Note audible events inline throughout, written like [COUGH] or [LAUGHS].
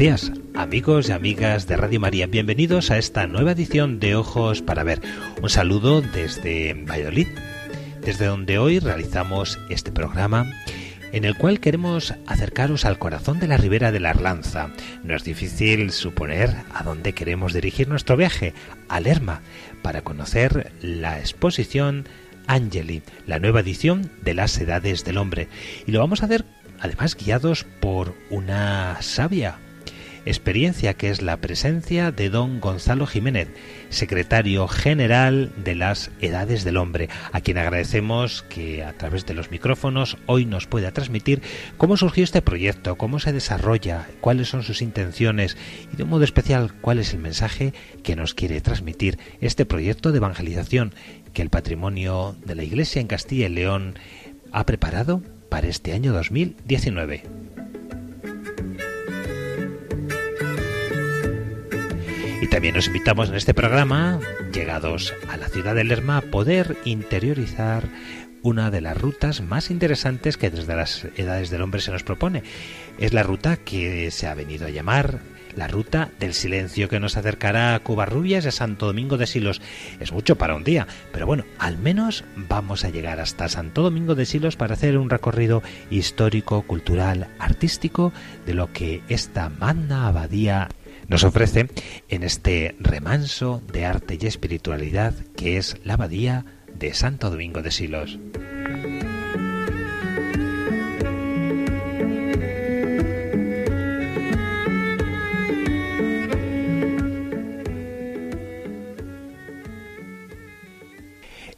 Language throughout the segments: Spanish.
Días, amigos y amigas de Radio María. Bienvenidos a esta nueva edición de Ojos para Ver. Un saludo desde Valladolid, desde donde hoy realizamos este programa en el cual queremos acercaros al corazón de la ribera de la Arlanza. No es difícil suponer a dónde queremos dirigir nuestro viaje, a Lerma, para conocer la exposición Angeli, la nueva edición de las Edades del Hombre. Y lo vamos a hacer además guiados por una sabia experiencia que es la presencia de don Gonzalo Jiménez, secretario general de las Edades del Hombre, a quien agradecemos que a través de los micrófonos hoy nos pueda transmitir cómo surgió este proyecto, cómo se desarrolla, cuáles son sus intenciones y de un modo especial cuál es el mensaje que nos quiere transmitir este proyecto de evangelización que el patrimonio de la Iglesia en Castilla y León ha preparado para este año 2019. También nos invitamos en este programa, llegados a la ciudad de Lerma, a poder interiorizar una de las rutas más interesantes que desde las edades del hombre se nos propone. Es la ruta que se ha venido a llamar la ruta del silencio que nos acercará a Cubarrubias y a Santo Domingo de Silos. Es mucho para un día, pero bueno, al menos vamos a llegar hasta Santo Domingo de Silos para hacer un recorrido histórico, cultural, artístico de lo que esta magna abadía nos ofrece en este remanso de arte y espiritualidad que es la abadía de Santo Domingo de Silos.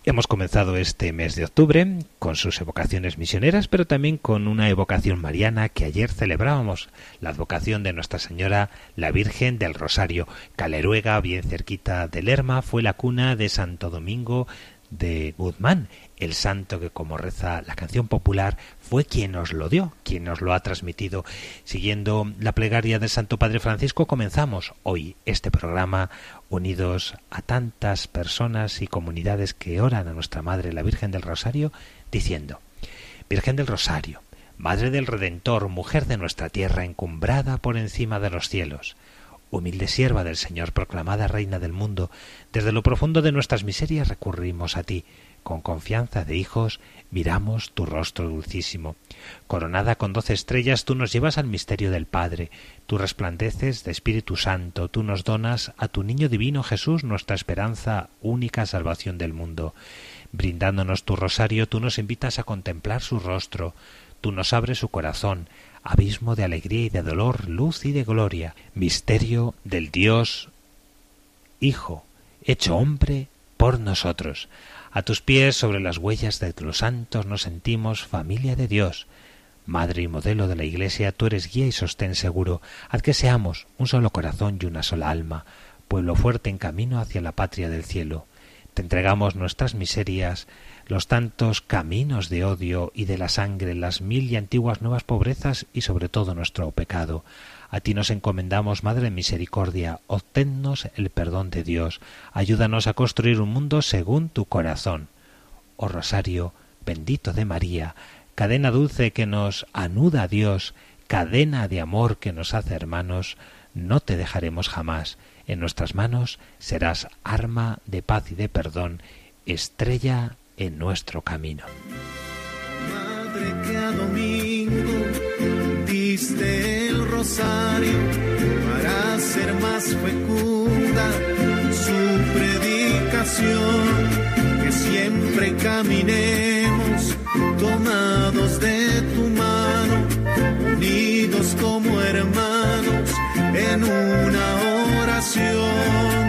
Hemos comenzado este mes de octubre con sus evocaciones misioneras, pero también con una evocación mariana que ayer celebrábamos, la advocación de Nuestra Señora, la Virgen del Rosario. Caleruega, bien cerquita de Lerma, fue la cuna de Santo Domingo de Guzmán, el santo que, como reza la canción popular, fue quien nos lo dio, quien nos lo ha transmitido. Siguiendo la plegaria del Santo Padre Francisco, comenzamos hoy este programa unidos a tantas personas y comunidades que oran a nuestra Madre, la Virgen del Rosario, diciendo, Virgen del Rosario, Madre del Redentor, mujer de nuestra tierra, encumbrada por encima de los cielos, humilde sierva del Señor, proclamada Reina del mundo, desde lo profundo de nuestras miserias recurrimos a ti, con confianza de hijos, miramos tu rostro dulcísimo. Coronada con doce estrellas, tú nos llevas al misterio del Padre, tú resplandeces de Espíritu Santo, tú nos donas a tu niño divino Jesús nuestra esperanza, única salvación del mundo. Brindándonos tu rosario, tú nos invitas a contemplar su rostro, tú nos abres su corazón, abismo de alegría y de dolor, luz y de gloria, misterio del Dios Hijo, hecho hombre por nosotros. A tus pies, sobre las huellas de los santos, nos sentimos familia de Dios. Madre y modelo de la Iglesia, tú eres guía y sostén seguro. Haz que seamos un solo corazón y una sola alma, pueblo fuerte en camino hacia la patria del cielo. Te entregamos nuestras miserias, los tantos caminos de odio y de la sangre, las mil y antiguas nuevas pobrezas y sobre todo nuestro pecado. A ti nos encomendamos, Madre Misericordia, obténnos el perdón de Dios, ayúdanos a construir un mundo según tu corazón. Oh Rosario, bendito de María, cadena dulce que nos anuda a Dios, cadena de amor que nos hace hermanos, no te dejaremos jamás. En nuestras manos serás arma de paz y de perdón, estrella en nuestro camino. Madre que a domingo para ser más fecunda su predicación, que siempre caminemos tomados de tu mano, unidos como hermanos en una oración.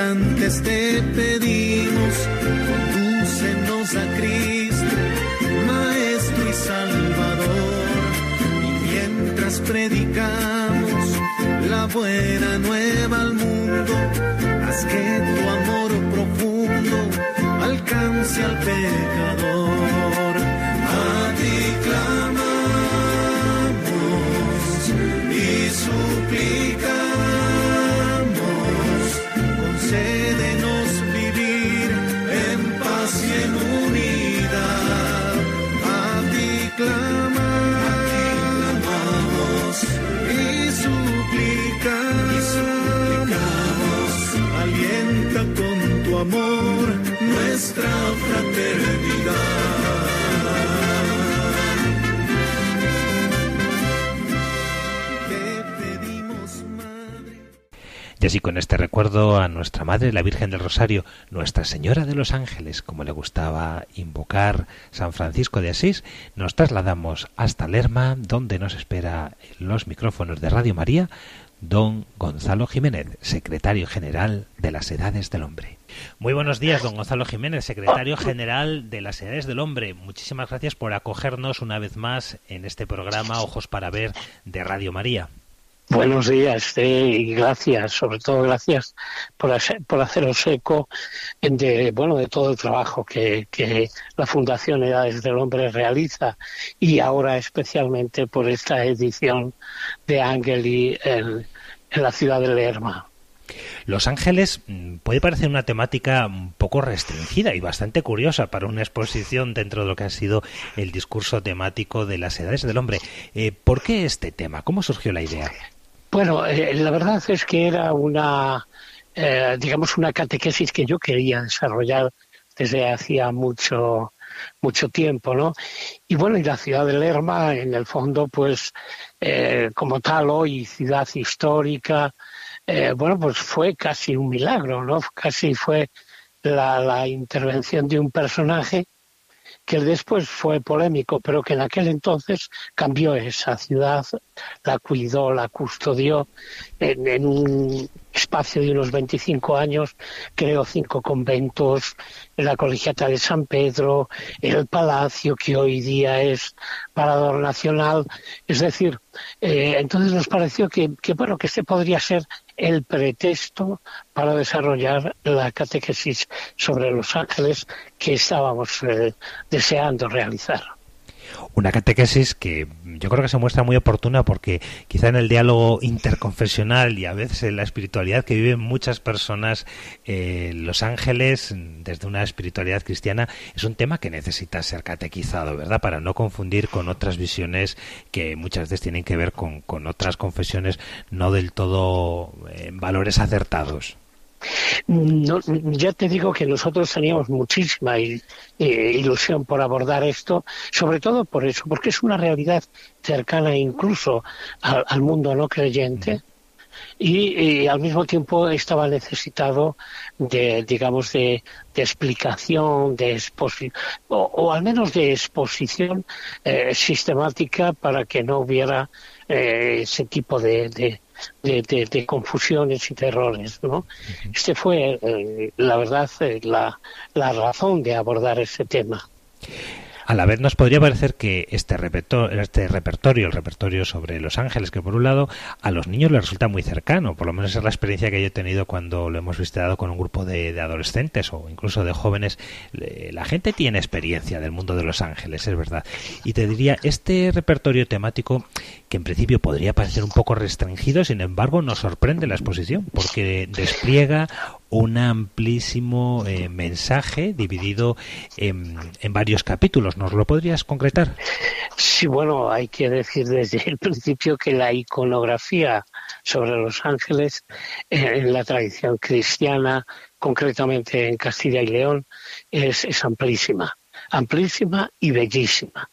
Instantes te pedimos, condúcenos a Cristo, Maestro y Salvador. Y mientras predicamos la buena nueva al mundo, haz que tu amor profundo alcance al pecador. Y así con este recuerdo a nuestra Madre, la Virgen del Rosario, Nuestra Señora de los Ángeles, como le gustaba invocar San Francisco de Asís, nos trasladamos hasta Lerma, donde nos espera los micrófonos de Radio María, don Gonzalo Jiménez, secretario general de las Edades del Hombre. Muy buenos días, don Gonzalo Jiménez, secretario general de las Edades del Hombre. Muchísimas gracias por acogernos una vez más en este programa Ojos para Ver de Radio María. Buenos días y gracias, sobre todo gracias por, hacer, por haceros eco de, bueno, de todo el trabajo que, que la Fundación Edades del Hombre realiza y ahora especialmente por esta edición de Angeli en, en la ciudad de Lerma. Los Ángeles mm, puede parecer una temática un poco restringida y bastante curiosa para una exposición dentro de lo que ha sido el discurso temático de las edades del hombre. Eh, ¿Por qué este tema? ¿Cómo surgió la idea? Bueno, eh, la verdad es que era una, eh, digamos, una catequesis que yo quería desarrollar desde hacía mucho mucho tiempo, ¿no? Y bueno, y la ciudad de Lerma, en el fondo, pues, como tal, hoy ciudad histórica, eh, bueno, pues fue casi un milagro, ¿no? Casi fue la, intervención de un personaje que después fue polémico, pero que en aquel entonces cambió esa ciudad, la cuidó, la custodió en, un espacio de unos 25 años, creó cinco conventos, la colegiata de San Pedro, el palacio que hoy día es parador nacional, es decir, eh, entonces nos pareció que, que, bueno, que este podría ser el pretexto para desarrollar la catequesis sobre los ángeles que estábamos eh, deseando realizar. Una catequesis que yo creo que se muestra muy oportuna porque quizá en el diálogo interconfesional y a veces en la espiritualidad que viven muchas personas, eh, los ángeles, desde una espiritualidad cristiana, es un tema que necesita ser catequizado, ¿verdad? Para no confundir con otras visiones que muchas veces tienen que ver con, con otras confesiones no del todo eh, valores acertados. Ya te digo que nosotros teníamos muchísima ilusión por abordar esto, sobre todo por eso, porque es una realidad cercana incluso al, mundo no creyente. Y, al mismo tiempo estaba necesitado de, digamos, de, explicación, de exposición, o, al menos de exposición eh, sistemática para que no hubiera eh, ese tipo de, de, confusiones y terrores. ¿no? Este fue, eh, la verdad, eh, la, la razón de abordar ese tema. A la vez nos podría parecer que este repertorio, este repertorio, el repertorio sobre Los Ángeles, que por un lado a los niños les resulta muy cercano, por lo menos es la experiencia que yo he tenido cuando lo hemos visitado con un grupo de, adolescentes o incluso de jóvenes. La gente tiene experiencia del mundo de Los Ángeles, es verdad. Y te diría, este repertorio temático, que en principio podría parecer un poco restringido, sin embargo nos sorprende la exposición, porque despliega un amplísimo eh, mensaje dividido en, varios capítulos. ¿Nos lo podrías concretar? Sí, bueno, hay que decir desde el principio que la iconografía sobre los ángeles eh, en la tradición cristiana, concretamente en Castilla y León, es, es amplísima, amplísima y bellísima.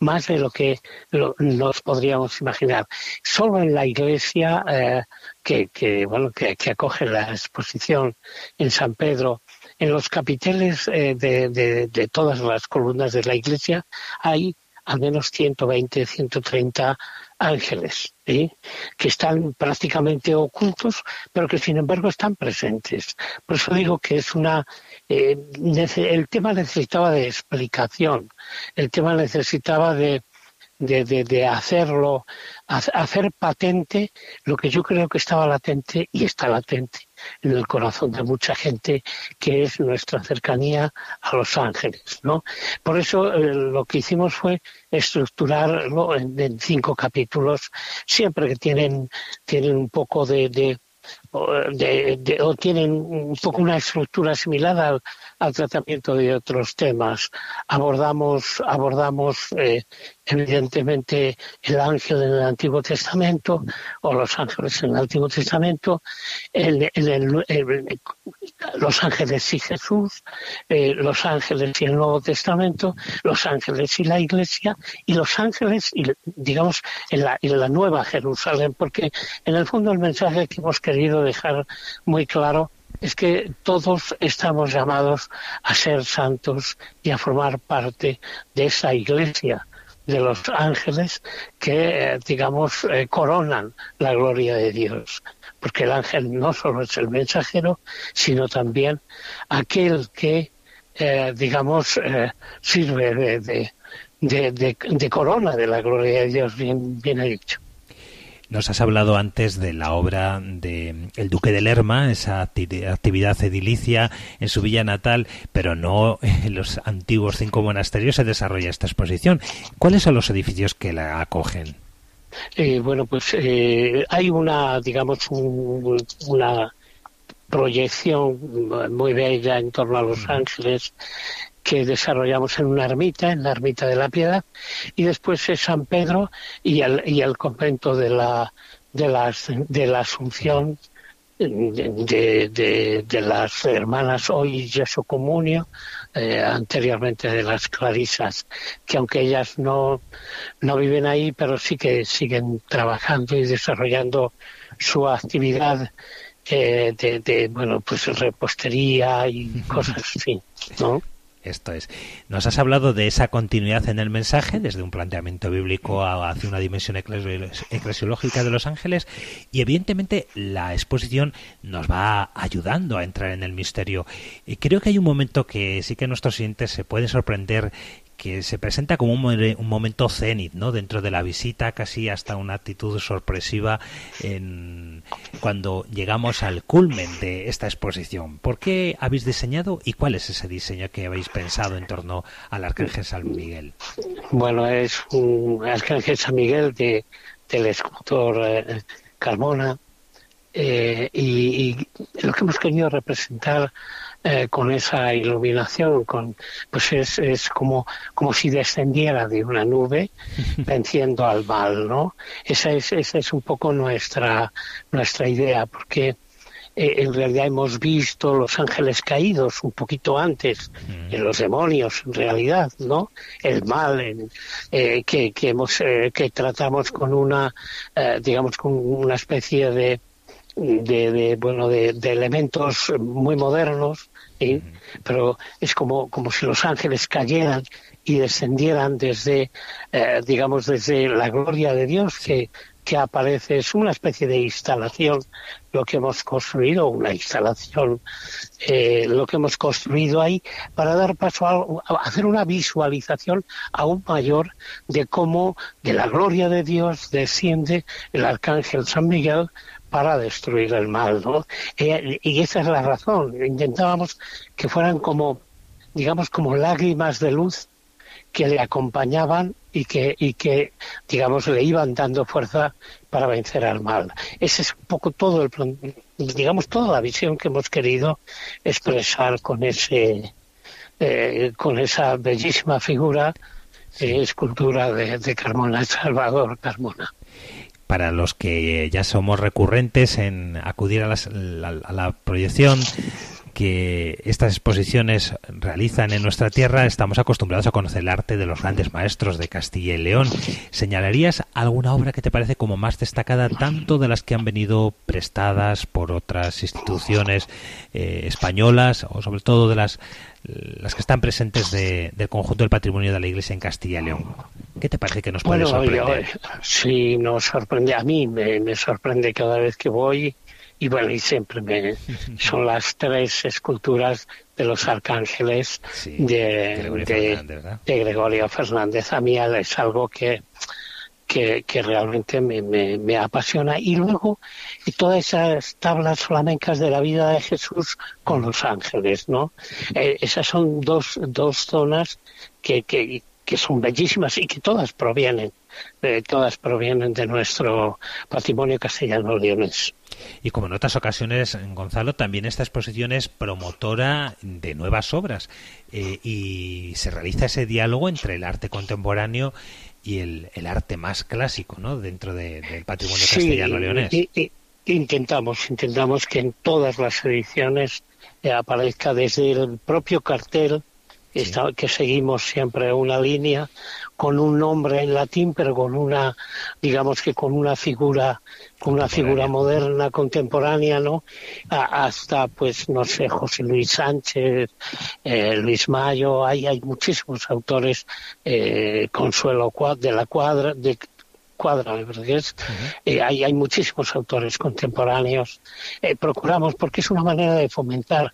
más de lo que nos podríamos imaginar. Solo en la iglesia eh, que, que, bueno, que, acoge la exposición en San Pedro, en los capiteles eh, de, de, todas las columnas de la iglesia hay al menos 120, 130 ángeles, que están prácticamente ocultos, pero que sin embargo están presentes. Por eso digo que es una. Eh, el tema necesitaba de explicación, el tema necesitaba de, de, de, hacerlo, hacer patente lo que yo creo que estaba latente y está latente en el corazón de mucha gente, que es nuestra cercanía a los ángeles, ¿no? Por eso eh, lo que hicimos fue estructurarlo en, cinco capítulos, siempre que tienen, tienen un poco de o, tienen un poco una estructura similar al, tratamiento de otros temas. Abordamos, abordamos eh, evidentemente el ángel en el Antiguo Testamento o los ángeles en el Antiguo Testamento, los ángeles y Jesús, eh, los ángeles y el Nuevo Testamento, los ángeles y la Iglesia y los ángeles, y, digamos, en la, en la Nueva Jerusalén, porque en el fondo el mensaje que hemos querido dejar muy claro es que todos estamos llamados a ser santos y a formar parte de esa iglesia de los ángeles que, eh, digamos, eh, coronan la gloria de Dios. Porque el ángel no solo es el mensajero, sino también aquel que, eh, digamos, sirve de, corona de la gloria de Dios, bien, bien dicho. Nos has hablado antes de la obra de El Duque de Lerma, esa actividad edilicia en su villa natal, pero no en los antiguos cinco monasterios se desarrolla esta exposición. ¿Cuáles son los edificios que la acogen? Eh, bueno, pues eh, hay una, digamos, una proyección muy bella en torno a Los Ángeles que desarrollamos en una ermita, en la ermita de la Piedad, y después es San Pedro y el, y el convento de la, de, las, de la Asunción de, de, de, las hermanas hoy Jesu Comunio, eh, anteriormente de las Clarisas, que aunque ellas no, no viven ahí, pero sí que siguen trabajando y desarrollando su actividad eh, de, de, bueno, pues repostería y cosas así, ¿no? Esto es. Nos has hablado de esa continuidad en el mensaje, desde un planteamiento bíblico hacia una dimensión eclesiológica de los ángeles, y evidentemente la exposición nos va ayudando a entrar en el misterio. Y creo que hay un momento que sí que nuestros siguientes se pueden sorprender que se presenta como un, momento cenit, ¿no? Dentro de la visita, casi hasta una actitud sorpresiva en, cuando llegamos al culmen de esta exposición. ¿Por qué habéis diseñado y cuál es ese diseño que habéis pensado en torno al Arcángel San Miguel? Bueno, es un Arcángel San Miguel de, del escultor eh, Carmona eh, y lo que hemos querido representar eh, con esa iluminación, con, pues es, es como, como si descendiera de una nube [LAUGHS] venciendo al mal, ¿no? Esa es, esa es un poco nuestra, nuestra idea, porque eh, en realidad hemos visto los ángeles caídos un poquito antes, mm. en los demonios en realidad, ¿no? El mal en, eh, que, que, hemos, que tratamos con una, digamos, con una especie de, de, de bueno de, de, elementos muy modernos pero es como, como si los ángeles cayeran y descendieran desde, eh, digamos, desde la gloria de Dios que, que aparece, es una especie de instalación lo que hemos construido, una instalación, eh, lo que hemos construido ahí para dar paso a, a, hacer una visualización aún mayor de cómo de la gloria de Dios desciende el arcángel San Miguel para destruir el mal, ¿no? Eh, y esa es la razón. Intentábamos que fueran como, digamos, como lágrimas de luz que le acompañaban y que, y que, digamos, le iban dando fuerza para vencer al mal. Ese es un poco todo el, digamos, toda la visión que hemos querido expresar con ese, eh, con esa bellísima figura, eh, escultura de, de Carmona, Salvador Carmona para los que ya somos recurrentes en acudir a, la proyección que estas exposiciones realizan en nuestra tierra, estamos acostumbrados a conocer el arte de los grandes maestros de Castilla y León. ¿Señalarías alguna obra que te parece como más destacada, tanto de las que han venido prestadas por otras instituciones eh, españolas o sobre todo de las las que están presentes del conjunto del patrimonio de la Iglesia en Castilla y León. ¿Qué te parece que nos puede sorprender? sí, nos sorprende. A mí me, sorprende cada vez que voy y bueno, y siempre me, [LAUGHS] son las tres esculturas de los arcángeles de, de, Gregorio Fernández. A mí es algo que, que, realmente me, me, apasiona. Y luego todas esas tablas flamencas de la vida de Jesús con los ángeles, ¿no? Eh, esas son dos, dos zonas que, que, que son bellísimas y que todas provienen, eh, todas provienen de nuestro patrimonio castellano-leonés. Y como en otras ocasiones, Gonzalo, también esta exposición es promotora de nuevas obras eh, y se realiza ese diálogo entre el arte contemporáneo y el, el arte más clásico, ¿no? Dentro del patrimonio castellano-leonés. intentamos, intentamos que en todas las ediciones eh, aparezca desde el propio cartel que seguimos siempre una línea con un nombre en latín, pero con una, digamos que con una figura, con una figura moderna, contemporánea, ¿no? hasta, pues, no sé, José Luis Sánchez, eh, Luis Mayo, hay, hay muchísimos autores, eh, Consuelo de la Cuadra, de cuadra, me es. Eh, hay, hay muchísimos autores contemporáneos. Eh, procuramos, porque es una manera de fomentar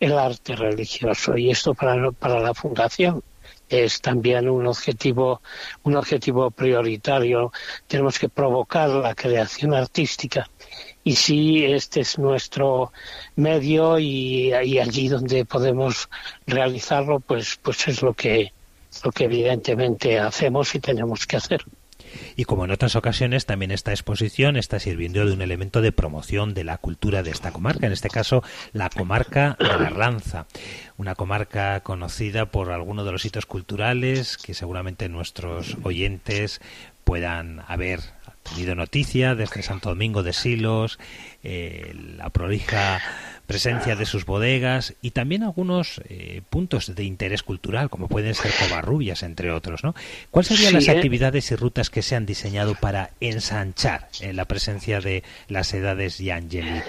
el arte religioso y esto para, para la Fundación es también un objetivo, un objetivo prioritario. Tenemos que provocar la creación artística. Y si este es nuestro medio y, y allí donde podemos realizarlo, pues, pues es lo que, lo que evidentemente hacemos y tenemos que hacer. Y como en otras ocasiones, también esta exposición está sirviendo de un elemento de promoción de la cultura de esta comarca, en este caso la comarca de la Ranza, una comarca conocida por algunos de los hitos culturales que seguramente nuestros oyentes puedan haber tenido noticia desde Santo Domingo de Silos, eh, la prolija presencia de sus bodegas y también algunos eh, puntos de interés cultural, como pueden ser Covarrubias, entre otros. ¿no? ¿Cuáles serían las eh. actividades y rutas que se han diseñado para ensanchar eh, la presencia de las edades Yangeli?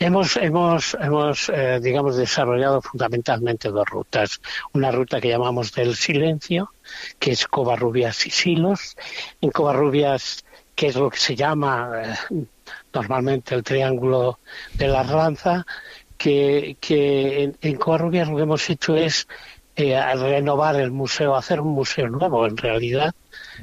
Hemos, hemos, hemos digamos, desarrollado fundamentalmente dos rutas. Una ruta que llamamos del silencio, que es Covarrubias y Silos. En Covarrubias, que es lo que se llama normalmente el triángulo de la Ranza, que, que en, en lo que hemos hecho es eh, renovar el museo, hacer un museo nuevo en realidad.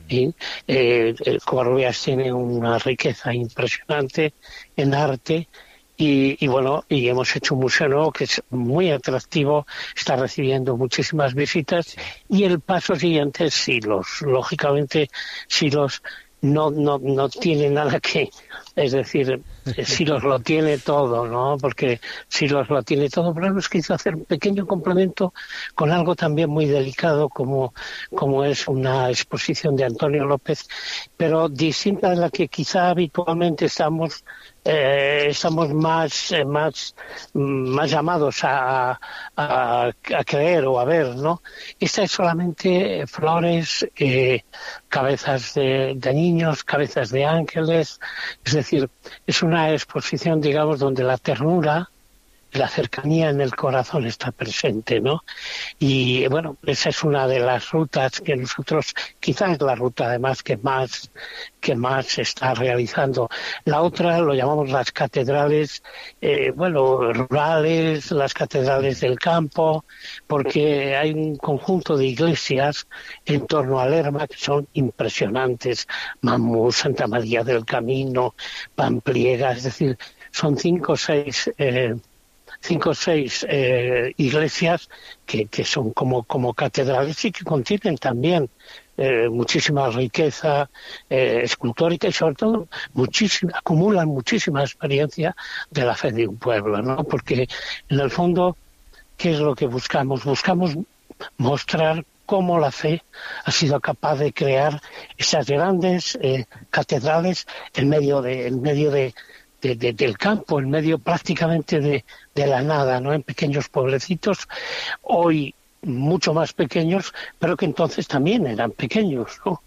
Y, eh, Covarrubias tiene una riqueza impresionante en arte y, y, bueno, y hemos hecho un museo nuevo que es muy atractivo, está recibiendo muchísimas visitas y el paso siguiente es Silos. Lógicamente, Silos no, no, no tiene nada que, es decir, Silos lo tiene todo, ¿no? Porque Silos lo tiene todo, pero nos quiso hacer un pequeño complemento con algo también muy delicado como, como es una exposición de Antonio López, pero distinta de la que quizá habitualmente estamos eh, estamos más, eh, más, más llamados a, a, creer o a ver, ¿no? Esta es solamente flores, eh, cabezas de, de, niños, cabezas de ángeles, es decir, es una exposición, digamos, donde la ternura la cercanía en el corazón está presente, ¿no? Y bueno, esa es una de las rutas que nosotros, quizás es la ruta además que más que más se está realizando. La otra lo llamamos las catedrales, eh, bueno, rurales, las catedrales del campo, porque hay un conjunto de iglesias en torno a Lerma que son impresionantes. Mamú, Santa María del Camino, Pampliega, es decir, son cinco o seis eh, cinco o seis eh, iglesias que, que son como, como catedrales y que contienen también eh, muchísima riqueza eh, escultórica y sobre todo muchísima, acumulan muchísima experiencia de la fe de un pueblo, ¿no? Porque en el fondo, ¿qué es lo que buscamos? Buscamos mostrar cómo la fe ha sido capaz de crear esas grandes catedrales en medio de, en medio de, del campo, en medio prácticamente de, la nada, ¿no? En pequeños pueblecitos, hoy mucho más pequeños, pero que entonces también eran pequeños, ¿no?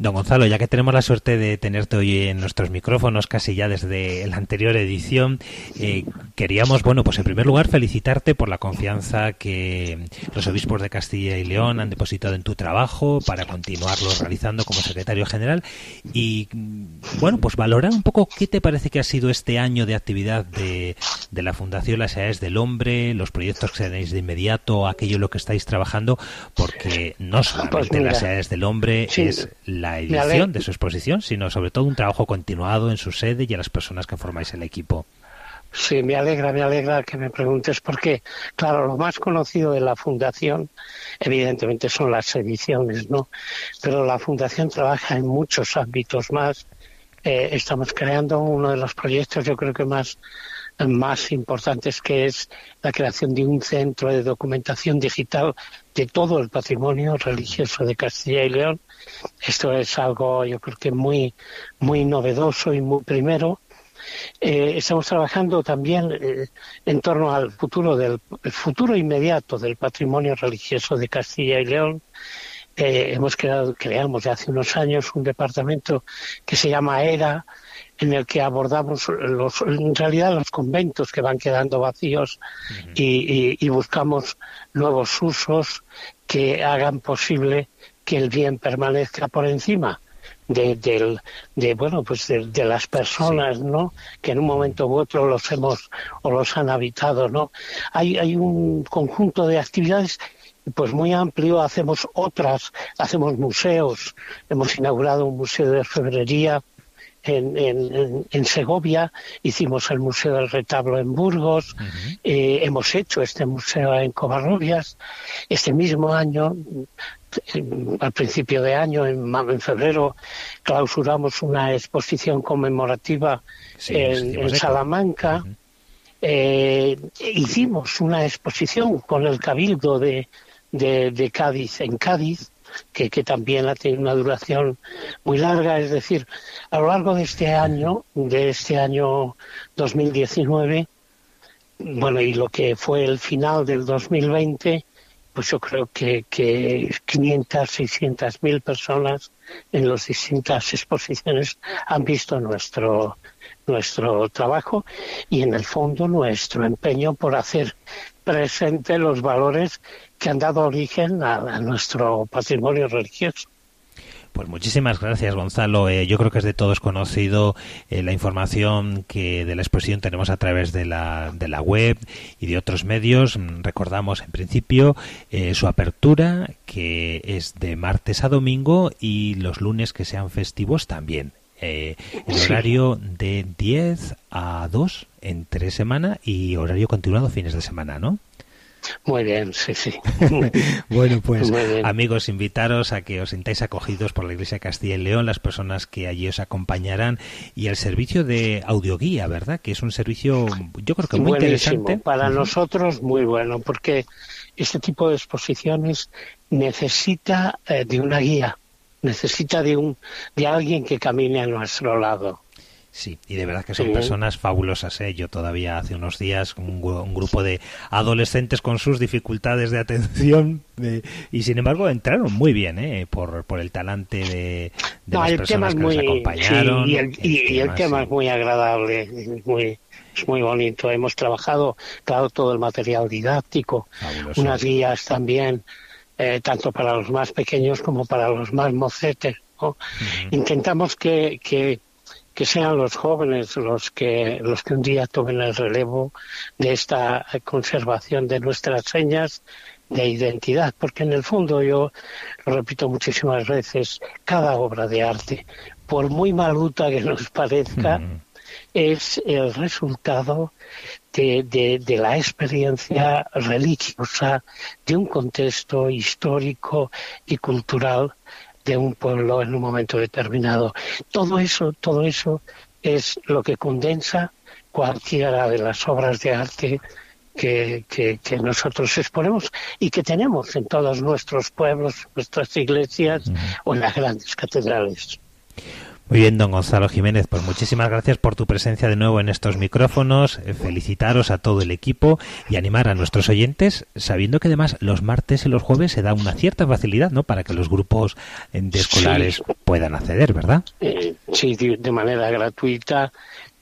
Don Gonzalo, ya que tenemos la suerte de tenerte hoy en nuestros micrófonos casi ya desde la anterior edición, eh, queríamos, bueno, pues en primer lugar felicitarte por la confianza que los obispos de Castilla y León han depositado en tu trabajo para continuarlo realizando como secretario general. Y, bueno, pues valorar un poco qué te parece que ha sido este año de actividad de, de la Fundación Las Edades del Hombre, los proyectos que tenéis de inmediato, aquello en lo que estáis trabajando, porque no solamente pues Las Edades del Hombre es la edición de su exposición, sino sobre todo un trabajo continuado en su sede y a las personas que formáis el equipo. Sí, me alegra, me alegra que me preguntes porque, claro, lo más conocido de la Fundación, evidentemente, son las ediciones, ¿no? Pero la Fundación trabaja en muchos ámbitos más. Eh, estamos creando uno de los proyectos, yo creo que más más importantes que es la creación de un centro de documentación digital de todo el patrimonio religioso de Castilla y León. Esto es algo yo creo que muy muy novedoso y muy primero. Eh, estamos trabajando también eh, en torno al futuro del futuro inmediato del patrimonio religioso de Castilla y León. Eh, hemos creado, creamos ya hace unos años un departamento que se llama ERA, en el que abordamos los, en realidad los conventos que van quedando vacíos y, buscamos nuevos usos que hagan posible que el bien permanezca por encima de, de bueno pues de, las personas no que en un momento u otro los hemos o los han habitado no hay hay un conjunto de actividades pues muy amplio hacemos otras hacemos museos hemos inaugurado un museo de febrería en, en, Segovia, hicimos el Museo del Retablo en Burgos, eh, hemos hecho este museo en Covarrubias. Este mismo año, al principio de año, en, febrero, clausuramos una exposición conmemorativa en, Salamanca. Eh, hicimos una exposición con el Cabildo de, de Cádiz en Cádiz que, que también ha tenido una duración muy larga. Es decir, a lo largo de este año, de este año 2019, bueno, y lo que fue el final del 2020, pues yo creo que, que 500, 600 mil personas en las distintas exposiciones han visto nuestro, nuestro trabajo y en el fondo nuestro empeño por hacer presente los valores que han dado origen a, nuestro patrimonio religioso. Pues muchísimas gracias, Gonzalo. Eh, yo creo que es de todos conocido eh, la información que de la exposición tenemos a través de la, de la web y de otros medios. Recordamos en principio eh, su apertura, que es de martes a domingo y los lunes que sean festivos también. El horario de 10 a 2 entre semana y horario continuado fines de semana, ¿no? Muy bien, sí, sí. [LAUGHS] bueno, pues amigos, invitaros a que os sintáis acogidos por la Iglesia de Castilla y León, las personas que allí os acompañarán y el servicio de audioguía, ¿verdad? Que es un servicio, yo creo que muy interesante. Para nosotros muy bueno, porque este tipo de exposiciones necesita eh, de una guía, necesita de un de alguien que camine a nuestro lado. Sí, y de verdad que son personas fabulosas. ¿eh? Yo todavía hace unos días un, grupo de adolescentes con sus dificultades de atención [LAUGHS] y sin embargo entraron muy bien ¿eh? por, por el talante de, las personas que nos acompañaron. y el, tema, es muy agradable, es muy, es muy bonito. Hemos trabajado, claro, todo el material didáctico, unas guías también, eh, tanto para los más pequeños como para los más mocetes. Intentamos que, que que sean los jóvenes los que los que un día tomen el relevo de esta conservación de nuestras señas de identidad, porque en el fondo yo lo repito muchísimas veces, cada obra de arte, por muy maluta que nos parezca, es el resultado de, de, la experiencia religiosa de un contexto histórico y cultural de un pueblo en un momento determinado. Todo eso, todo eso es lo que condensa cualquiera de las obras de arte que, que, nosotros exponemos y que tenemos en todos nuestros pueblos, nuestras iglesias o en las grandes catedrales. Muy bien, don Gonzalo Jiménez, pues muchísimas gracias por tu presencia de nuevo en estos micrófonos, eh, felicitaros a todo el equipo y animar a nuestros oyentes, sabiendo que además los martes y los jueves se da una cierta facilidad, ¿no?, para que los grupos de escolares puedan acceder, ¿verdad? Eh, sí, de manera gratuita,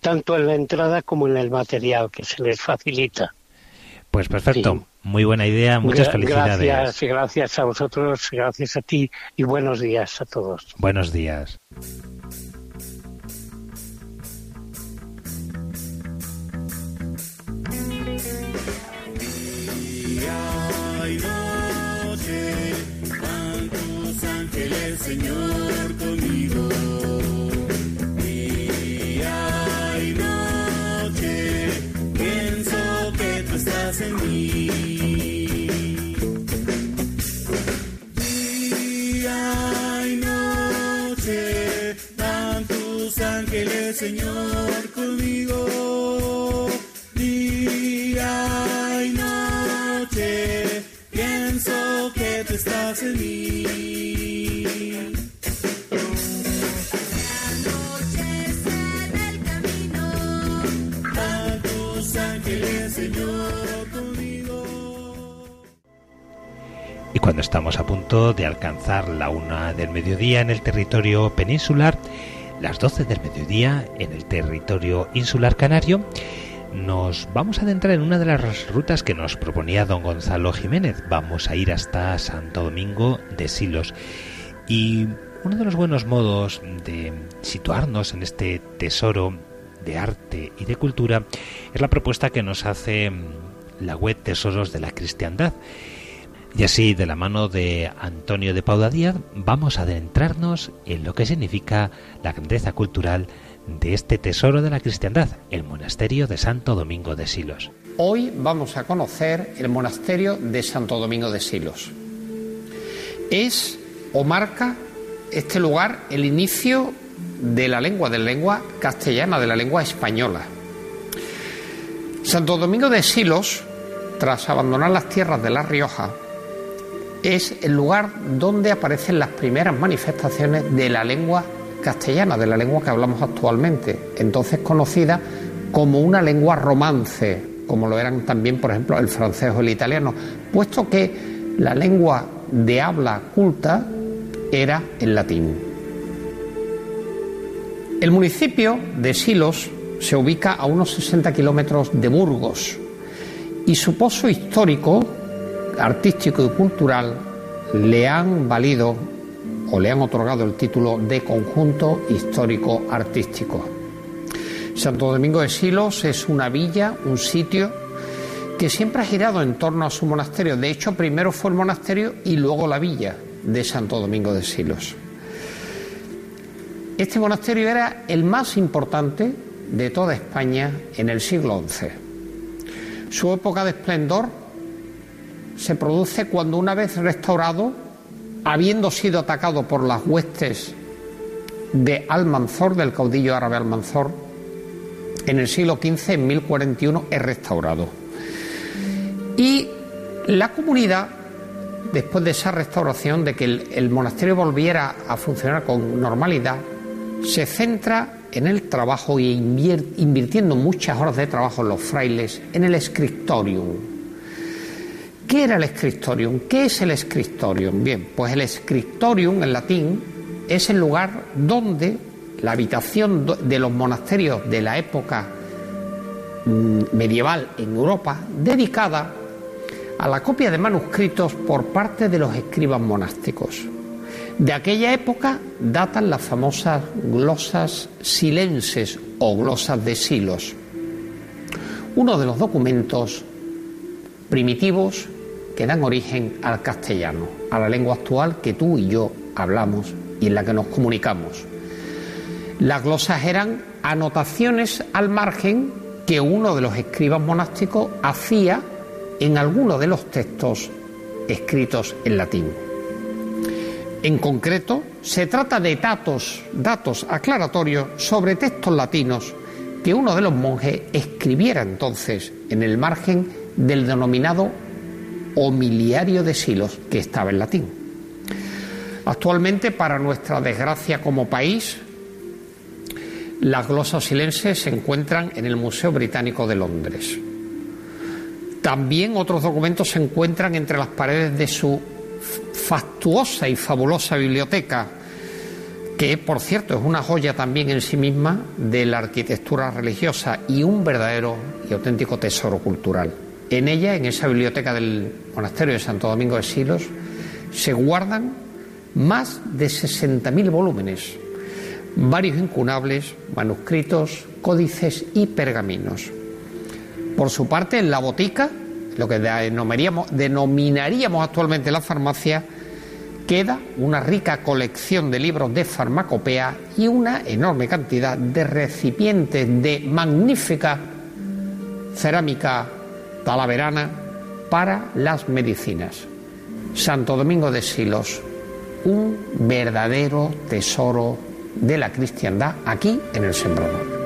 tanto en la entrada como en el material que se les facilita. Pues perfecto. Muy buena idea, muchas felicidades. Gracias, gracias a vosotros, gracias a ti y buenos días a todos. Buenos días. Señor Señor, conmigo. Día y noche pienso que tú estás en mí. Y cuando estamos a punto de alcanzar la una del mediodía en el territorio peninsular, las doce del mediodía en el territorio insular canario, nos vamos a adentrar en una de las rutas que nos proponía don Gonzalo Jiménez. Vamos a ir hasta Santo Domingo de Silos. Y uno de los buenos modos de situarnos en este tesoro de arte y de cultura es la propuesta que nos hace la web Tesoros de la Cristiandad. Y así, de la mano de Antonio de Pauda Díaz, vamos a adentrarnos en lo que significa la grandeza cultural de este tesoro de la cristiandad, el monasterio de Santo Domingo de Silos. Hoy vamos a conocer el monasterio de Santo Domingo de Silos. Es o marca este lugar el inicio de la lengua, de la lengua castellana, de la lengua española. Santo Domingo de Silos, tras abandonar las tierras de La Rioja, es el lugar donde aparecen las primeras manifestaciones de la lengua castellana, de la lengua que hablamos actualmente, entonces conocida como una lengua romance, como lo eran también, por ejemplo, el francés o el italiano, puesto que la lengua de habla culta era el latín. El municipio de Silos se ubica a unos 60 kilómetros de Burgos y su pozo histórico, artístico y cultural le han valido o le han otorgado el título de conjunto histórico artístico. Santo Domingo de Silos es una villa, un sitio que siempre ha girado en torno a su monasterio. De hecho, primero fue el monasterio y luego la villa de Santo Domingo de Silos. Este monasterio era el más importante de toda España en el siglo XI. Su época de esplendor se produce cuando una vez restaurado, habiendo sido atacado por las huestes de Almanzor, del caudillo árabe Almanzor, en el siglo XV, en 1041, es restaurado. Y la comunidad, después de esa restauración, de que el, monasterio volviera a funcionar con normalidad, se centra en el trabajo y invirtiendo muchas horas de trabajo en los frailes en el scriptorium, ¿Qué era el scriptorium? ¿Qué es el scriptorium? Bien, pues el scriptorium en latín es el lugar donde la habitación de los monasterios de la época mm, medieval en Europa, dedicada a la copia de manuscritos por parte de los escribas monásticos. De aquella época datan las famosas glosas silenses o glosas de silos, uno de los documentos primitivos que dan origen al castellano, a la lengua actual que tú y yo hablamos y en la que nos comunicamos. Las glosas eran anotaciones al margen que uno de los escribas monásticos hacía en alguno de los textos escritos en latín. En concreto, se trata de datos, datos aclaratorios sobre textos latinos que uno de los monjes escribiera entonces en el margen del denominado homiliario de Silos, que estaba en latín. Actualmente, para nuestra desgracia como país, Las glosas silenses se encuentran en el Museo Británico de Londres. También otros documentos se encuentran entre las paredes de su fastuosa y fabulosa biblioteca, que por cierto es una joya también en sí misma de la arquitectura religiosa y un verdadero y auténtico tesoro cultural. En ella, en esa biblioteca del monasterio de Santo Domingo de Silos, se guardan más de 60.000 volúmenes, varios incunables, manuscritos, códices y pergaminos. Por su parte, en la botica, lo que denominaríamos, denominaríamos actualmente la farmacia, queda una rica colección de libros de farmacopea y una enorme cantidad de recipientes de magnífica cerámica talaverana para las medicinas. Santo Domingo de Silos, un verdadero tesoro de la cristiandad aquí en el Sembrador.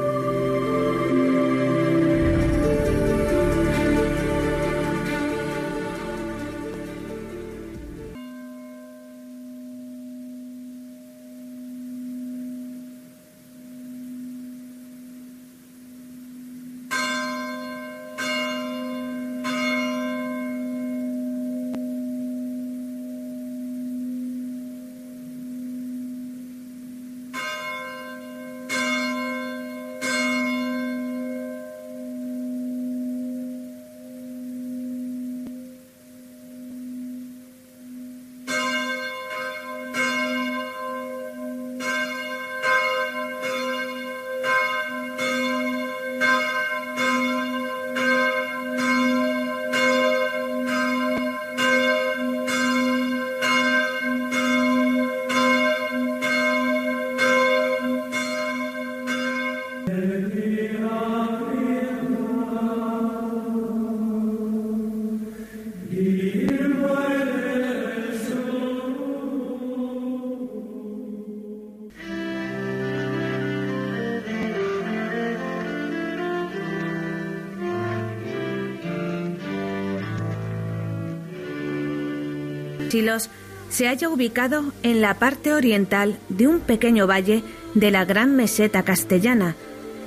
Se halla ubicado en la parte oriental de un pequeño valle de la Gran Meseta Castellana,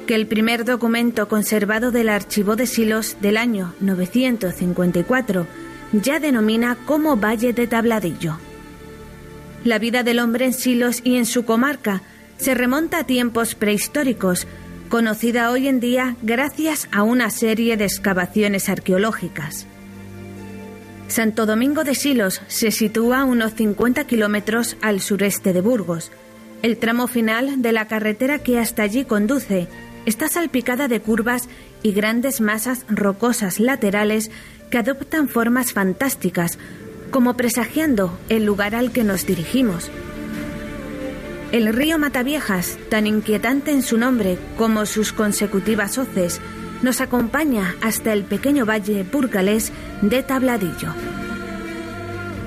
que el primer documento conservado del Archivo de Silos del año 954 ya denomina como Valle de Tabladillo. La vida del hombre en Silos y en su comarca se remonta a tiempos prehistóricos, conocida hoy en día gracias a una serie de excavaciones arqueológicas. Santo Domingo de Silos se sitúa a unos 50 kilómetros al sureste de Burgos. El tramo final de la carretera que hasta allí conduce está salpicada de curvas y grandes masas rocosas laterales que adoptan formas fantásticas, como presagiando el lugar al que nos dirigimos. El río Mataviejas, tan inquietante en su nombre como sus consecutivas hoces, nos acompaña hasta el pequeño valle burgalés de Tabladillo.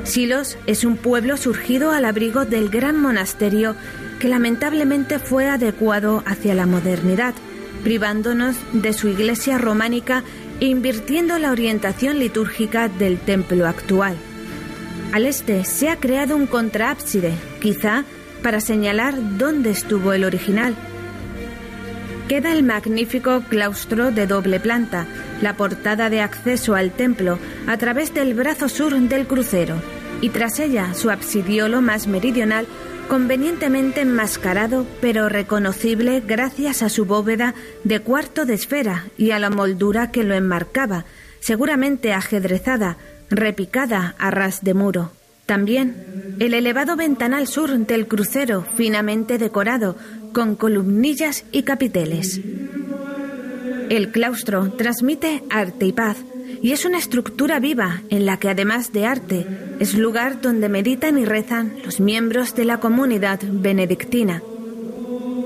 Silos es un pueblo surgido al abrigo del gran monasterio que lamentablemente fue adecuado hacia la modernidad, privándonos de su iglesia románica e invirtiendo la orientación litúrgica del templo actual. Al este se ha creado un contraábside, quizá para señalar dónde estuvo el original, queda el magnífico claustro de doble planta, la portada de acceso al templo a través del brazo sur del crucero, y tras ella su absidiolo más meridional, convenientemente enmascarado pero reconocible gracias a su bóveda de cuarto de esfera y a la moldura que lo enmarcaba, seguramente ajedrezada, repicada a ras de muro. También el elevado ventanal sur del crucero, finamente decorado, con columnillas y capiteles. El claustro transmite arte y paz y es una estructura viva en la que además de arte es lugar donde meditan y rezan los miembros de la comunidad benedictina.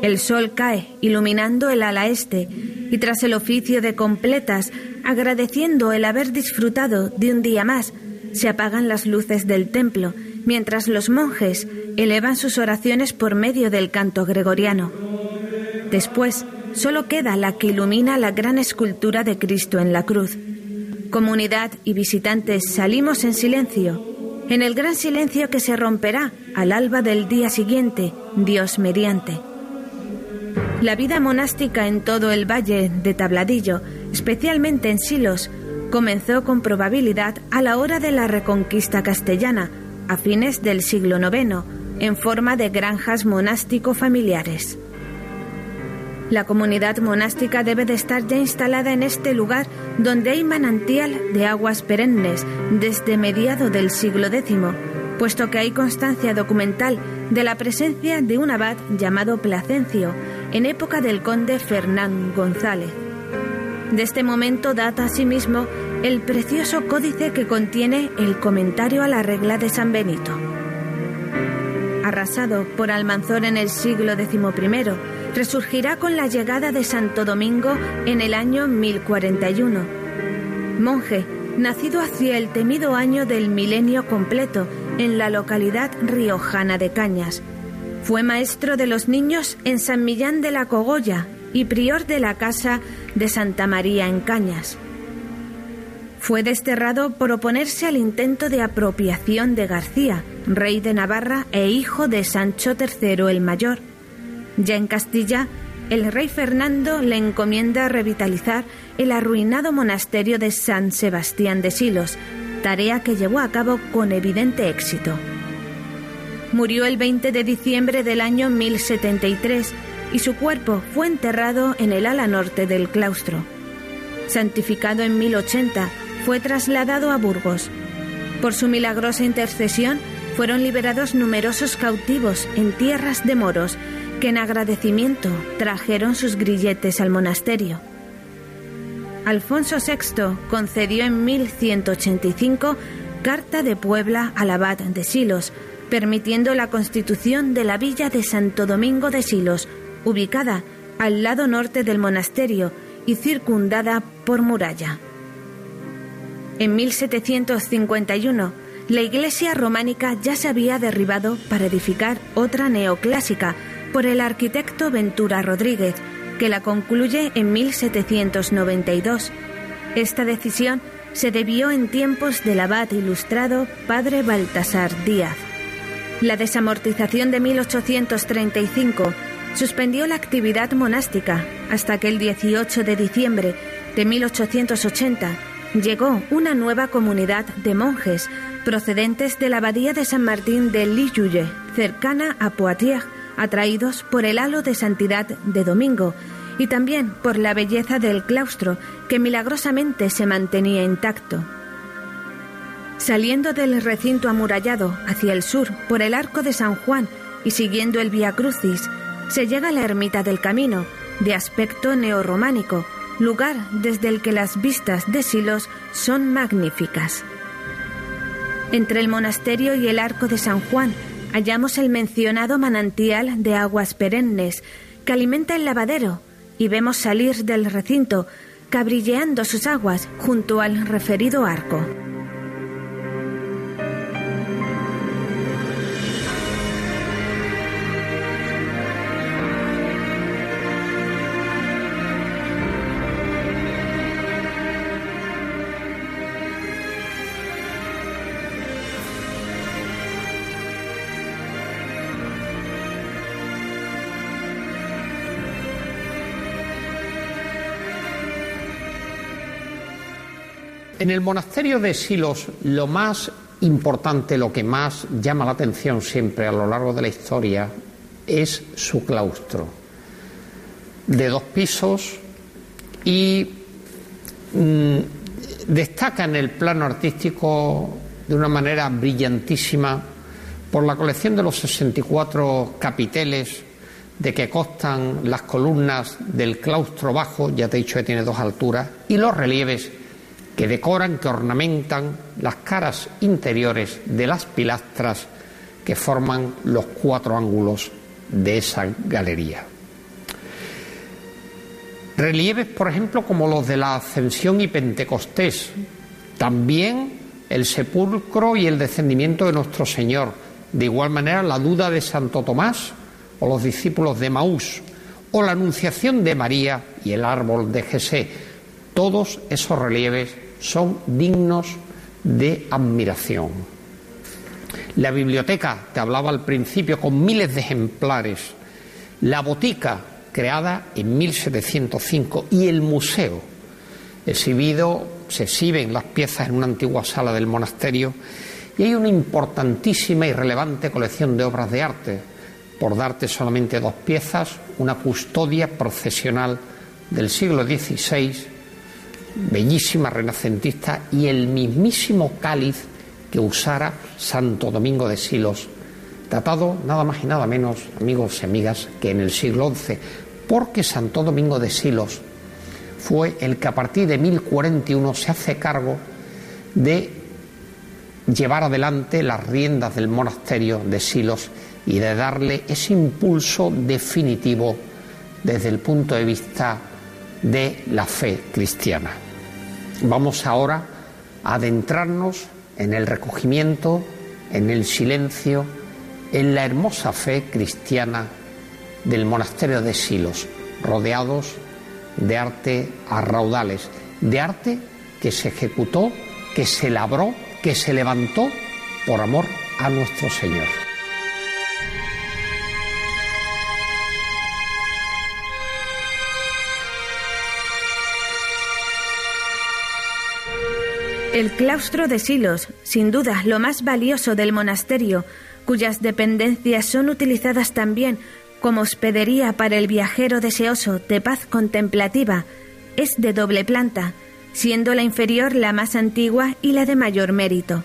El sol cae iluminando el ala este y tras el oficio de completas, agradeciendo el haber disfrutado de un día más, se apagan las luces del templo mientras los monjes elevan sus oraciones por medio del canto gregoriano. Después, solo queda la que ilumina la gran escultura de Cristo en la cruz. Comunidad y visitantes salimos en silencio, en el gran silencio que se romperá al alba del día siguiente, Dios mediante. La vida monástica en todo el valle de Tabladillo, especialmente en Silos, comenzó con probabilidad a la hora de la reconquista castellana, a fines del siglo IX, en forma de granjas monástico-familiares. La comunidad monástica debe de estar ya instalada en este lugar donde hay manantial de aguas perennes desde mediado del siglo X, puesto que hay constancia documental de la presencia de un abad llamado Placencio en época del conde Fernán González. De este momento data asimismo el precioso códice que contiene el comentario a la regla de San Benito. Arrasado por Almanzor en el siglo XI, resurgirá con la llegada de Santo Domingo en el año 1041. Monje, nacido hacia el temido año del milenio completo en la localidad riojana de Cañas. Fue maestro de los niños en San Millán de la Cogolla y prior de la casa de Santa María en Cañas. Fue desterrado por oponerse al intento de apropiación de García, rey de Navarra e hijo de Sancho III el Mayor. Ya en Castilla, el rey Fernando le encomienda revitalizar el arruinado monasterio de San Sebastián de Silos, tarea que llevó a cabo con evidente éxito. Murió el 20 de diciembre del año 1073 y su cuerpo fue enterrado en el ala norte del claustro. Santificado en 1080, fue trasladado a Burgos. Por su milagrosa intercesión, fueron liberados numerosos cautivos en tierras de moros que en agradecimiento trajeron sus grilletes al monasterio. Alfonso VI concedió en 1185 Carta de Puebla al abad de Silos, permitiendo la constitución de la villa de Santo Domingo de Silos, ubicada al lado norte del monasterio y circundada por muralla. En 1751, la iglesia románica ya se había derribado para edificar otra neoclásica, por el arquitecto Ventura Rodríguez, que la concluye en 1792. Esta decisión se debió en tiempos del abad ilustrado padre Baltasar Díaz. La desamortización de 1835 suspendió la actividad monástica hasta que el 18 de diciembre de 1880 llegó una nueva comunidad de monjes procedentes de la abadía de San Martín de Lilluye, cercana a Poitiers, atraídos por el halo de santidad de Domingo y también por la belleza del claustro que milagrosamente se mantenía intacto. Saliendo del recinto amurallado hacia el sur por el arco de San Juan y siguiendo el Via Crucis, se llega a la ermita del Camino, de aspecto neorrománico, lugar desde el que las vistas de Silos son magníficas. Entre el monasterio y el arco de San Juan hallamos el mencionado manantial de aguas perennes que alimenta el lavadero y vemos salir del recinto cabrilleando sus aguas junto al referido arco. En el monasterio de Silos, lo más importante, lo que más llama la atención siempre a lo largo de la historia, es su claustro, de dos pisos y mm, destaca en el plano artístico de una manera brillantísima por la colección de los 64 capiteles de que constan las columnas del claustro bajo, ya te he dicho que tiene dos alturas, y los relieves que decoran, que ornamentan las caras interiores de las pilastras que forman los cuatro ángulos de esa galería. Relieves, por ejemplo, como los de la Ascensión y Pentecostés, también el sepulcro y el descendimiento de nuestro Señor, de igual manera la duda de Santo Tomás o los discípulos de Maús, o la Anunciación de María y el árbol de Jesé, todos esos relieves son dignos de admiración. La biblioteca, te hablaba al principio, con miles de ejemplares. La botica, creada en 1705, y el museo, exhibido, se exhiben las piezas en una antigua sala del monasterio, y hay una importantísima y relevante colección de obras de arte, por darte solamente dos piezas, una custodia procesional del siglo XVI, bellísima renacentista, y el mismísimo cáliz que usara Santo Domingo de Silos, datado nada más y nada menos, amigos y amigas, que en el siglo XI, porque Santo Domingo de Silos fue el que a partir de 1041 se hace cargo de llevar adelante las riendas del monasterio de Silos y de darle ese impulso definitivo desde el punto de vista de la fe cristiana. Vamos ahora a adentrarnos en el recogimiento, en el silencio, en la hermosa fe cristiana del monasterio de Silos, rodeados de arte a raudales, de arte que se ejecutó, que se labró, que se levantó por amor a nuestro Señor. El claustro de Silos, sin duda lo más valioso del monasterio, cuyas dependencias son utilizadas también como hospedería para el viajero deseoso de paz contemplativa, es de doble planta, siendo la inferior la más antigua y la de mayor mérito.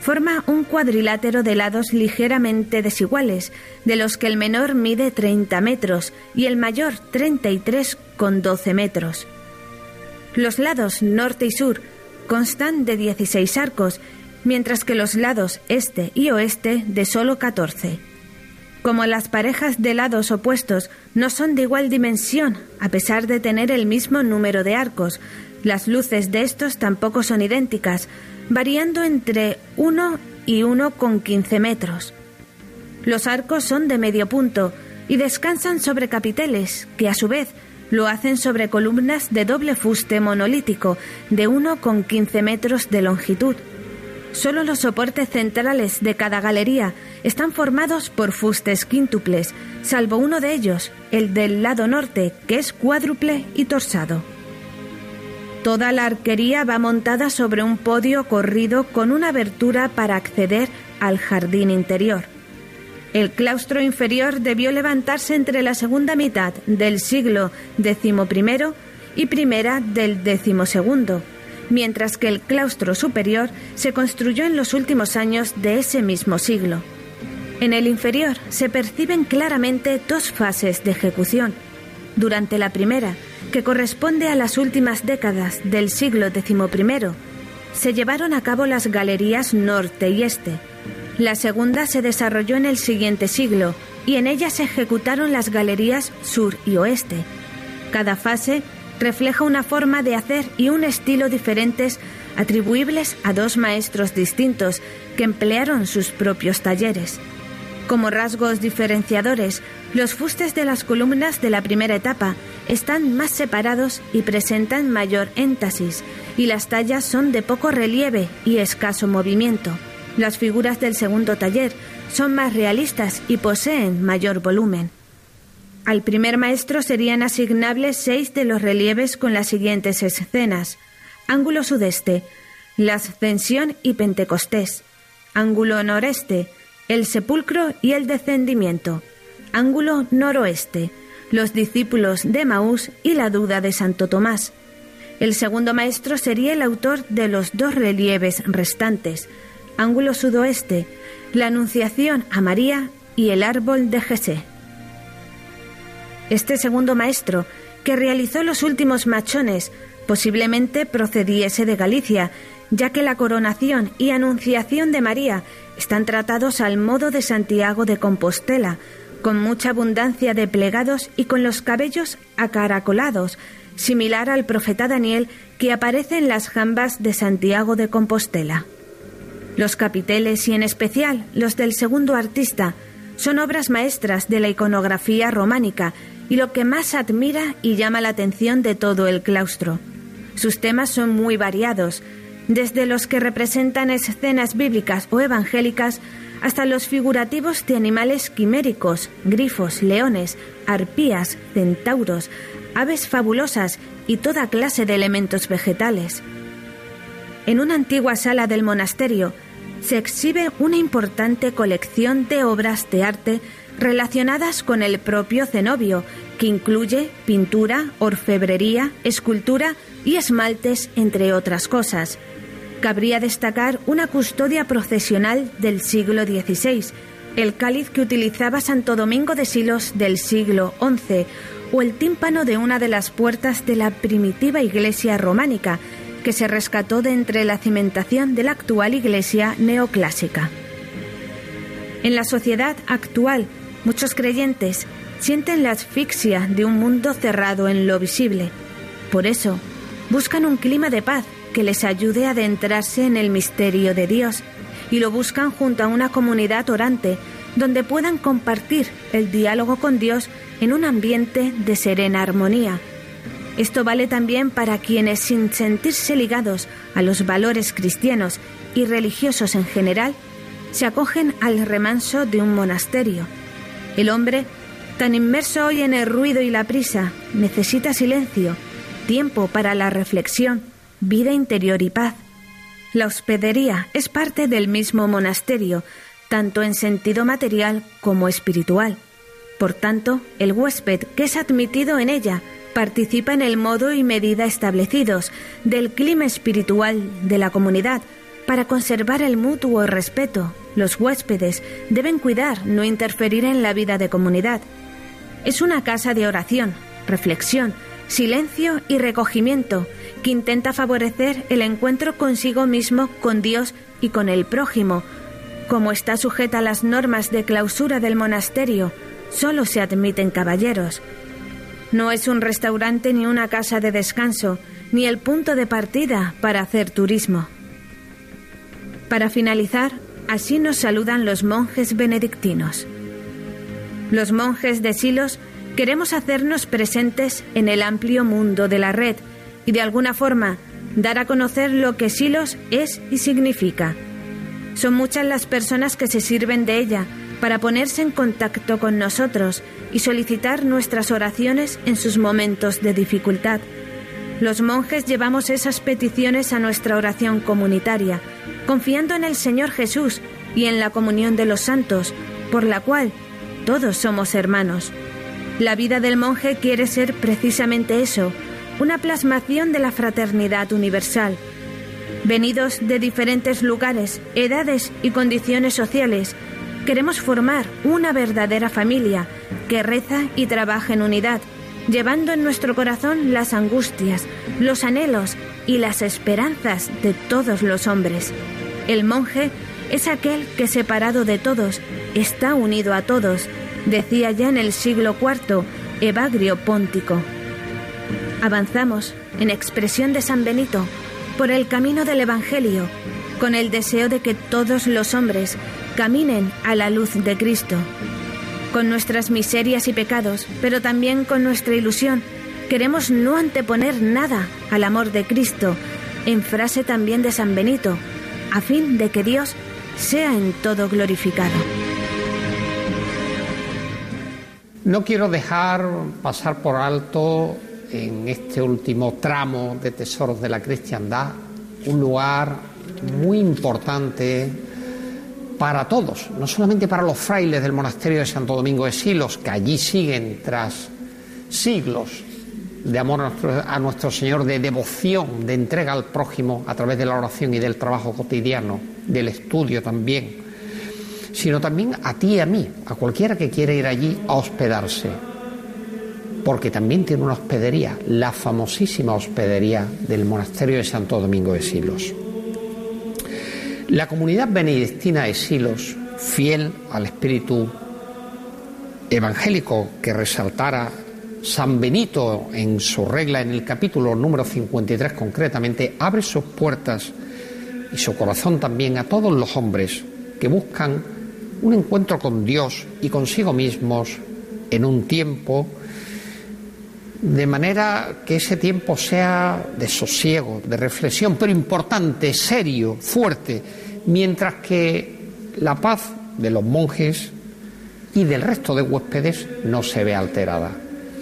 Forma un cuadrilátero de lados ligeramente desiguales, de los que el menor mide 30 metros y el mayor 33 con 12 metros. Los lados norte y sur constan de 16 arcos, mientras que los lados este y oeste de solo 14. Como las parejas de lados opuestos no son de igual dimensión, a pesar de tener el mismo número de arcos, las luces de estos tampoco son idénticas, variando entre 1 y 1,15 metros. Los arcos son de medio punto y descansan sobre capiteles, que a su vez lo hacen sobre columnas de doble fuste monolítico de 1,15 metros de longitud. Solo los soportes centrales de cada galería están formados por fustes quíntuples, salvo uno de ellos, el del lado norte, que es cuádruple y torsado. Toda la arquería va montada sobre un podio corrido con una abertura para acceder al jardín interior. El claustro inferior debió levantarse entre la segunda mitad del siglo XI y primera del XII, mientras que el claustro superior se construyó en los últimos años de ese mismo siglo. En el inferior se perciben claramente dos fases de ejecución. Durante la primera, que corresponde a las últimas décadas del siglo XI, se llevaron a cabo las galerías norte y este, la segunda se desarrolló en el siguiente siglo y en ella se ejecutaron las galerías sur y oeste. Cada fase refleja una forma de hacer y un estilo diferentes atribuibles a dos maestros distintos que emplearon sus propios talleres. Como rasgos diferenciadores, los fustes de las columnas de la primera etapa están más separados y presentan mayor énfasis, y las tallas son de poco relieve y escaso movimiento. Las figuras del segundo taller son más realistas y poseen mayor volumen. Al primer maestro serían asignables seis de los relieves con las siguientes escenas. Ángulo sudeste, la ascensión y Pentecostés. Ángulo noreste, el sepulcro y el descendimiento. Ángulo noroeste, los discípulos de Maús y la duda de Santo Tomás. El segundo maestro sería el autor de los dos relieves restantes, ángulo sudoeste, la Anunciación a María y el árbol de Jesé. Este segundo maestro, que realizó los últimos machones, posiblemente procediese de Galicia, ya que la coronación y anunciación de María están tratados al modo de Santiago de Compostela, con mucha abundancia de plegados y con los cabellos acaracolados, similar al profeta Daniel que aparece en las jambas de Santiago de Compostela. Los capiteles y en especial los del segundo artista son obras maestras de la iconografía románica y lo que más admira y llama la atención de todo el claustro. Sus temas son muy variados, desde los que representan escenas bíblicas o evangélicas hasta los figurativos de animales quiméricos, grifos, leones, arpías, centauros, aves fabulosas y toda clase de elementos vegetales. En una antigua sala del monasterio se exhibe una importante colección de obras de arte relacionadas con el propio cenobio, que incluye pintura, orfebrería, escultura y esmaltes, entre otras cosas. Cabría destacar una custodia procesional del siglo XVI, el cáliz que utilizaba Santo Domingo de Silos del siglo XI, o el tímpano de una de las puertas de la primitiva iglesia románica, que se rescató de entre la cimentación de la actual iglesia neoclásica. En la sociedad actual, muchos creyentes sienten la asfixia de un mundo cerrado en lo visible. Por eso, buscan un clima de paz que les ayude a adentrarse en el misterio de Dios y lo buscan junto a una comunidad orante donde puedan compartir el diálogo con Dios en un ambiente de serena armonía. Esto vale también para quienes, sin sentirse ligados a los valores cristianos y religiosos en general, se acogen al remanso de un monasterio. El hombre, tan inmerso hoy en el ruido y la prisa, necesita silencio, tiempo para la reflexión, vida interior y paz. La hospedería es parte del mismo monasterio, tanto en sentido material como espiritual. Por tanto, el huésped que es admitido en ella participa en el modo y medida establecidos del clima espiritual de la comunidad para conservar el mutuo respeto. Los huéspedes deben cuidar, no interferir en la vida de comunidad. Es una casa de oración, reflexión, silencio y recogimiento que intenta favorecer el encuentro consigo mismo, con Dios y con el prójimo. Como está sujeta a las normas de clausura del monasterio, Solo se admiten caballeros. No es un restaurante ni una casa de descanso, ni el punto de partida para hacer turismo. Para finalizar, así nos saludan los monjes benedictinos. Los monjes de Silos queremos hacernos presentes en el amplio mundo de la red y de alguna forma dar a conocer lo que Silos es y significa. Son muchas las personas que se sirven de ella para ponerse en contacto con nosotros y solicitar nuestras oraciones en sus momentos de dificultad. Los monjes llevamos esas peticiones a nuestra oración comunitaria, confiando en el Señor Jesús y en la comunión de los santos, por la cual todos somos hermanos. La vida del monje quiere ser precisamente eso, una plasmación de la fraternidad universal. Venidos de diferentes lugares, edades y condiciones sociales, Queremos formar una verdadera familia que reza y trabaja en unidad, llevando en nuestro corazón las angustias, los anhelos y las esperanzas de todos los hombres. El monje es aquel que separado de todos está unido a todos, decía ya en el siglo IV Evagrio Póntico. Avanzamos, en expresión de San Benito, por el camino del Evangelio, con el deseo de que todos los hombres caminen a la luz de Cristo, con nuestras miserias y pecados, pero también con nuestra ilusión. Queremos no anteponer nada al amor de Cristo, en frase también de San Benito, a fin de que Dios sea en todo glorificado. No quiero dejar pasar por alto en este último tramo de Tesoros de la Cristiandad un lugar muy importante para todos, no solamente para los frailes del monasterio de Santo Domingo de Silos, que allí siguen tras siglos de amor a nuestro, Señor, de devoción, de entrega al prójimo a través de la oración y del trabajo cotidiano, del estudio también, sino también a ti y a mí, a cualquiera que quiera ir allí a hospedarse, porque también tiene una hospedería, la famosísima hospedería del monasterio de Santo Domingo de Silos. La comunidad benedictina de Silos, fiel al espíritu evangélico que resaltara San Benito en su regla en el capítulo número 53 concretamente, abre sus puertas y su corazón también a todos los hombres que buscan un encuentro con Dios y consigo mismos en un tiempo de manera que ese tiempo sea de sosiego, de reflexión, pero importante, serio, fuerte, mientras que la paz de los monjes y del resto de huéspedes no se ve alterada.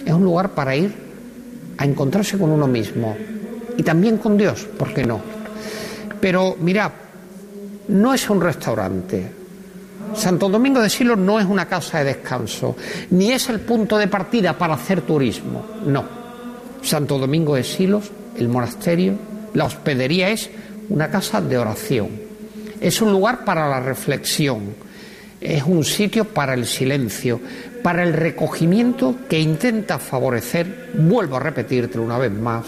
Es un lugar para ir a encontrarse con uno mismo y también con Dios, ¿por qué no? Pero mira, no es un restaurante. Santo Domingo de Silos no es una casa de descanso, ni es el punto de partida para hacer turismo, no. Santo Domingo de Silos, el monasterio, la hospedería es una casa de oración, es un lugar para la reflexión, es un sitio para el silencio, para el recogimiento que intenta favorecer, vuelvo a repetirte una vez más,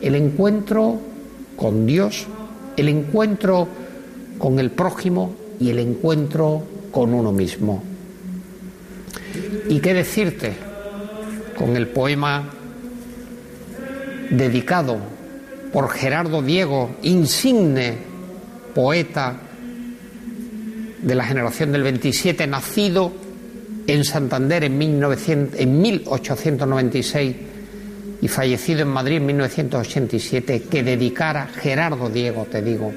el encuentro con Dios, el encuentro con el prójimo y el encuentro con uno mismo. ¿Y qué decirte con el poema dedicado por Gerardo Diego, insigne poeta de la generación del 27, nacido en Santander en, 1900, en 1896 y fallecido en Madrid en 1987, que dedicara Gerardo Diego, te digo,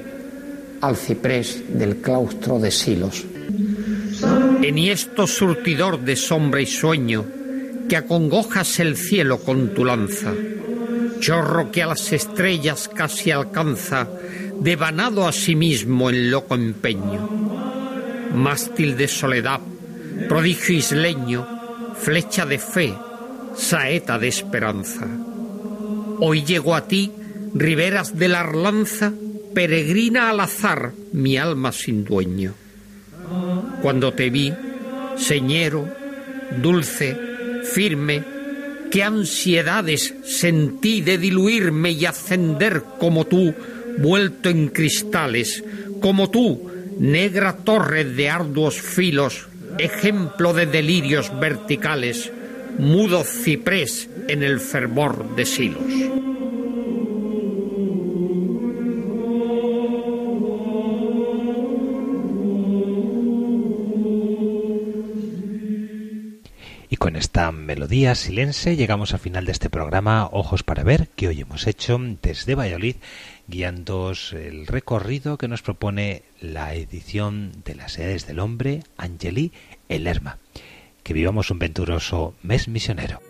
al ciprés del claustro de Silos. Enhiesto surtidor de sombra y sueño, que acongojas el cielo con tu lanza, chorro que a las estrellas casi alcanza, devanado a sí mismo en loco empeño, mástil de soledad, prodigio isleño, flecha de fe, saeta de esperanza. Hoy llego a ti, riberas de la Arlanza, peregrina al azar mi alma sin dueño. Cuando te vi, señero, dulce, firme, qué ansiedades sentí de diluirme y ascender como tú, vuelto en cristales, como tú, negra torre de arduos filos, ejemplo de delirios verticales, mudo ciprés en el fervor de silos. Con esta melodía silense llegamos al final de este programa Ojos para Ver que hoy hemos hecho desde Valladolid guiando el recorrido que nos propone la edición de las edades del hombre Angeli Lerma. Que vivamos un venturoso mes misionero.